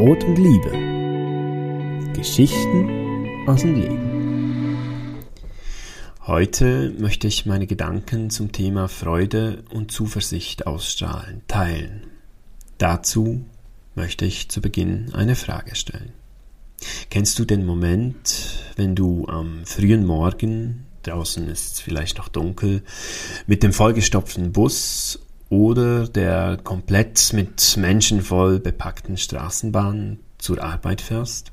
Brot und Liebe. Geschichten aus dem Leben. Heute möchte ich meine Gedanken zum Thema Freude und Zuversicht ausstrahlen, teilen. Dazu möchte ich zu Beginn eine Frage stellen. Kennst du den Moment, wenn du am frühen Morgen, draußen ist es vielleicht noch dunkel, mit dem vollgestopften Bus oder der komplett mit Menschen voll bepackten Straßenbahn zur Arbeit fährst?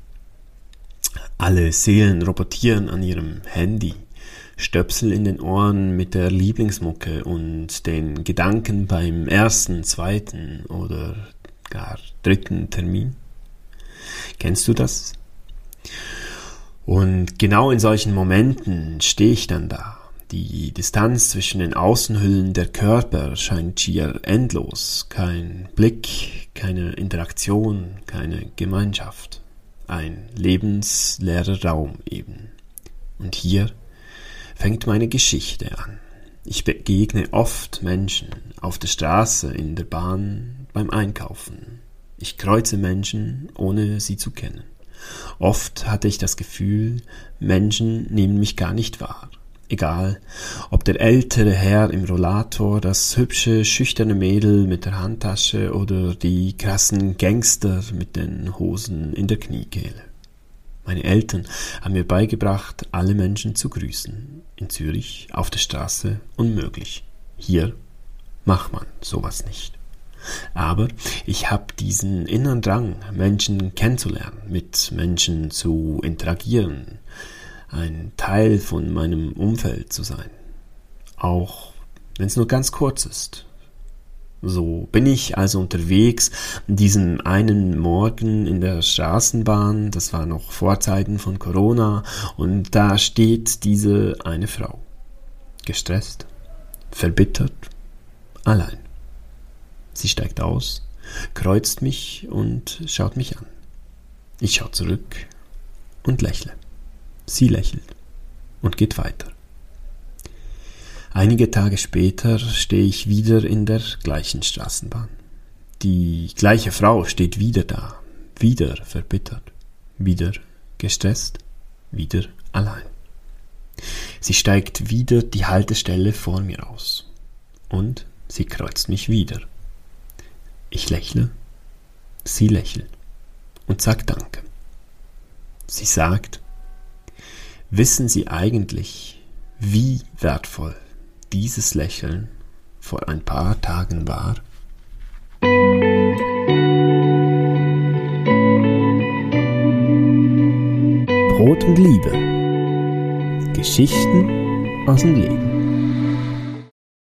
Alle Seelen robotieren an ihrem Handy, Stöpsel in den Ohren mit der Lieblingsmucke und den Gedanken beim ersten, zweiten oder gar dritten Termin. Kennst du das? Und genau in solchen Momenten stehe ich dann da die Distanz zwischen den Außenhüllen der Körper scheint schier endlos. Kein Blick, keine Interaktion, keine Gemeinschaft. Ein lebensleerer Raum eben. Und hier fängt meine Geschichte an. Ich begegne oft Menschen auf der Straße, in der Bahn, beim Einkaufen. Ich kreuze Menschen, ohne sie zu kennen. Oft hatte ich das Gefühl, Menschen nehmen mich gar nicht wahr. Egal, ob der ältere Herr im Rollator, das hübsche, schüchterne Mädel mit der Handtasche oder die krassen Gangster mit den Hosen in der Kniekehle. Meine Eltern haben mir beigebracht, alle Menschen zu grüßen. In Zürich, auf der Straße, unmöglich. Hier macht man sowas nicht. Aber ich habe diesen inneren Drang, Menschen kennenzulernen, mit Menschen zu interagieren, ein Teil von meinem Umfeld zu sein. Auch wenn es nur ganz kurz ist. So bin ich also unterwegs diesen einen Morgen in der Straßenbahn, das war noch vor Zeiten von Corona, und da steht diese eine Frau. Gestresst, verbittert, allein. Sie steigt aus, kreuzt mich und schaut mich an. Ich schaue zurück und lächle. Sie lächelt und geht weiter. Einige Tage später stehe ich wieder in der gleichen Straßenbahn. Die gleiche Frau steht wieder da, wieder verbittert, wieder gestresst, wieder allein. Sie steigt wieder die Haltestelle vor mir aus und sie kreuzt mich wieder. Ich lächle, sie lächelt und sagt Danke. Sie sagt, Wissen Sie eigentlich, wie wertvoll dieses Lächeln vor ein paar Tagen war? Brot und Liebe. Geschichten aus dem Leben.